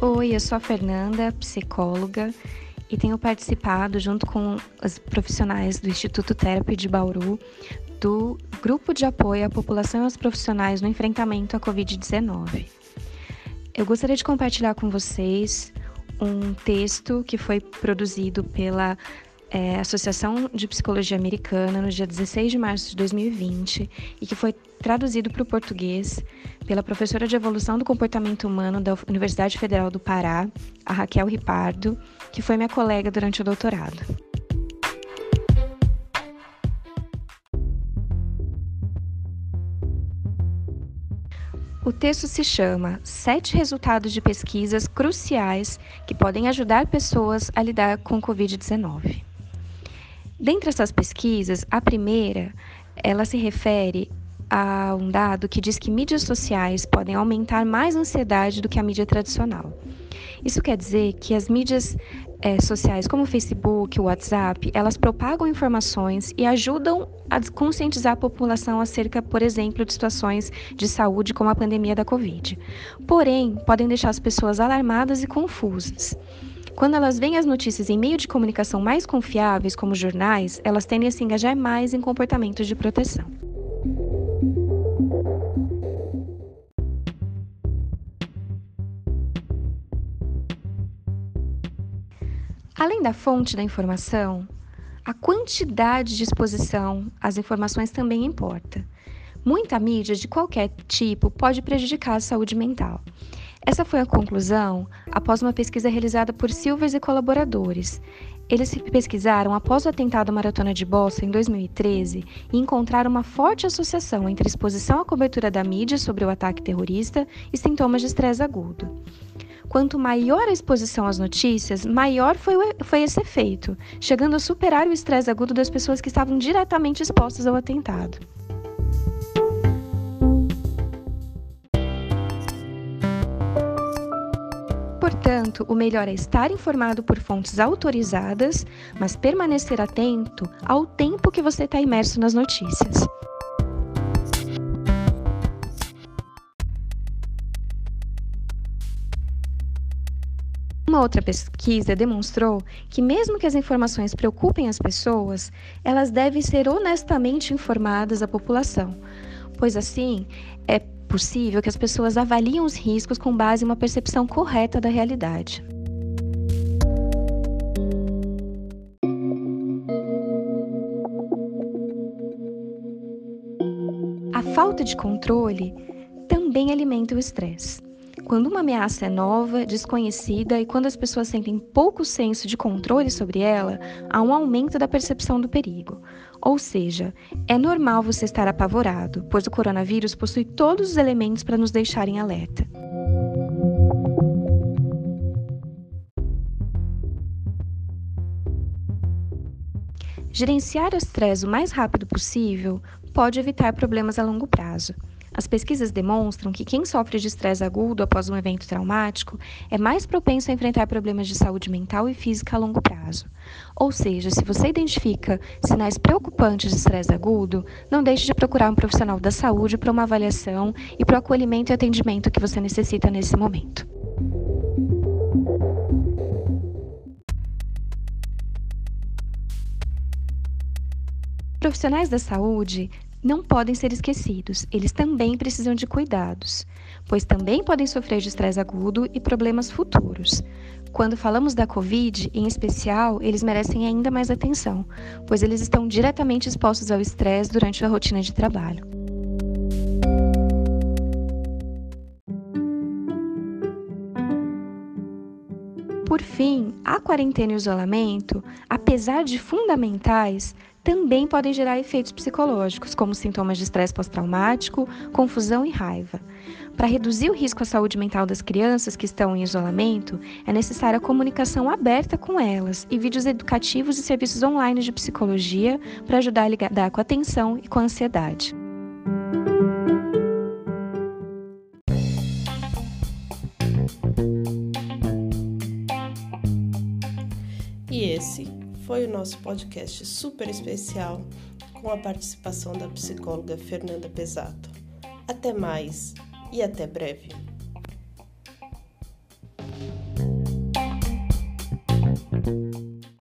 Oi, eu sou a Fernanda, psicóloga, e tenho participado, junto com os profissionais do Instituto Therapy de Bauru, do Grupo de Apoio à População e aos Profissionais no Enfrentamento à Covid-19. Eu gostaria de compartilhar com vocês um texto que foi produzido pela é, Associação de Psicologia Americana no dia 16 de março de 2020 e que foi traduzido para o português pela professora de Evolução do Comportamento Humano da Universidade Federal do Pará, a Raquel Ripardo, que foi minha colega durante o doutorado. O texto se chama Sete resultados de pesquisas cruciais que podem ajudar pessoas a lidar com Covid-19. Dentre essas pesquisas, a primeira, ela se refere a um dado que diz que mídias sociais podem aumentar mais ansiedade do que a mídia tradicional. Isso quer dizer que as mídias é, sociais, como o Facebook, o WhatsApp, elas propagam informações e ajudam a conscientizar a população acerca, por exemplo, de situações de saúde como a pandemia da Covid. Porém, podem deixar as pessoas alarmadas e confusas. Quando elas veem as notícias em meio de comunicação mais confiáveis, como jornais, elas tendem a se engajar mais em comportamentos de proteção. Além da fonte da informação, a quantidade de exposição às informações também importa. Muita mídia de qualquer tipo pode prejudicar a saúde mental. Essa foi a conclusão após uma pesquisa realizada por Silvers e colaboradores. Eles pesquisaram após o atentado à Maratona de Boston em 2013 e encontraram uma forte associação entre exposição à cobertura da mídia sobre o ataque terrorista e sintomas de estresse agudo. Quanto maior a exposição às notícias, maior foi, o, foi esse efeito, chegando a superar o estresse agudo das pessoas que estavam diretamente expostas ao atentado. Portanto, o melhor é estar informado por fontes autorizadas, mas permanecer atento ao tempo que você está imerso nas notícias. Uma outra pesquisa demonstrou que, mesmo que as informações preocupem as pessoas, elas devem ser honestamente informadas à população, pois assim é possível que as pessoas avaliem os riscos com base em uma percepção correta da realidade. A falta de controle também alimenta o estresse. Quando uma ameaça é nova, desconhecida e quando as pessoas sentem pouco senso de controle sobre ela, há um aumento da percepção do perigo. Ou seja, é normal você estar apavorado, pois o coronavírus possui todos os elementos para nos deixar em alerta. Gerenciar o estresse o mais rápido possível pode evitar problemas a longo prazo. As pesquisas demonstram que quem sofre de estresse agudo após um evento traumático é mais propenso a enfrentar problemas de saúde mental e física a longo prazo. Ou seja, se você identifica sinais preocupantes de estresse agudo, não deixe de procurar um profissional da saúde para uma avaliação e para o acolhimento e atendimento que você necessita nesse momento. Profissionais da saúde não podem ser esquecidos. Eles também precisam de cuidados, pois também podem sofrer de estresse agudo e problemas futuros. Quando falamos da Covid, em especial, eles merecem ainda mais atenção, pois eles estão diretamente expostos ao estresse durante a rotina de trabalho. Por fim, a quarentena e o isolamento, apesar de fundamentais, também podem gerar efeitos psicológicos, como sintomas de estresse pós-traumático, confusão e raiva. Para reduzir o risco à saúde mental das crianças que estão em isolamento, é necessária comunicação aberta com elas e vídeos educativos e serviços online de psicologia para ajudar a lidar com a tensão e com a ansiedade. E esse foi o nosso podcast super especial com a participação da psicóloga Fernanda Pesato. Até mais e até breve.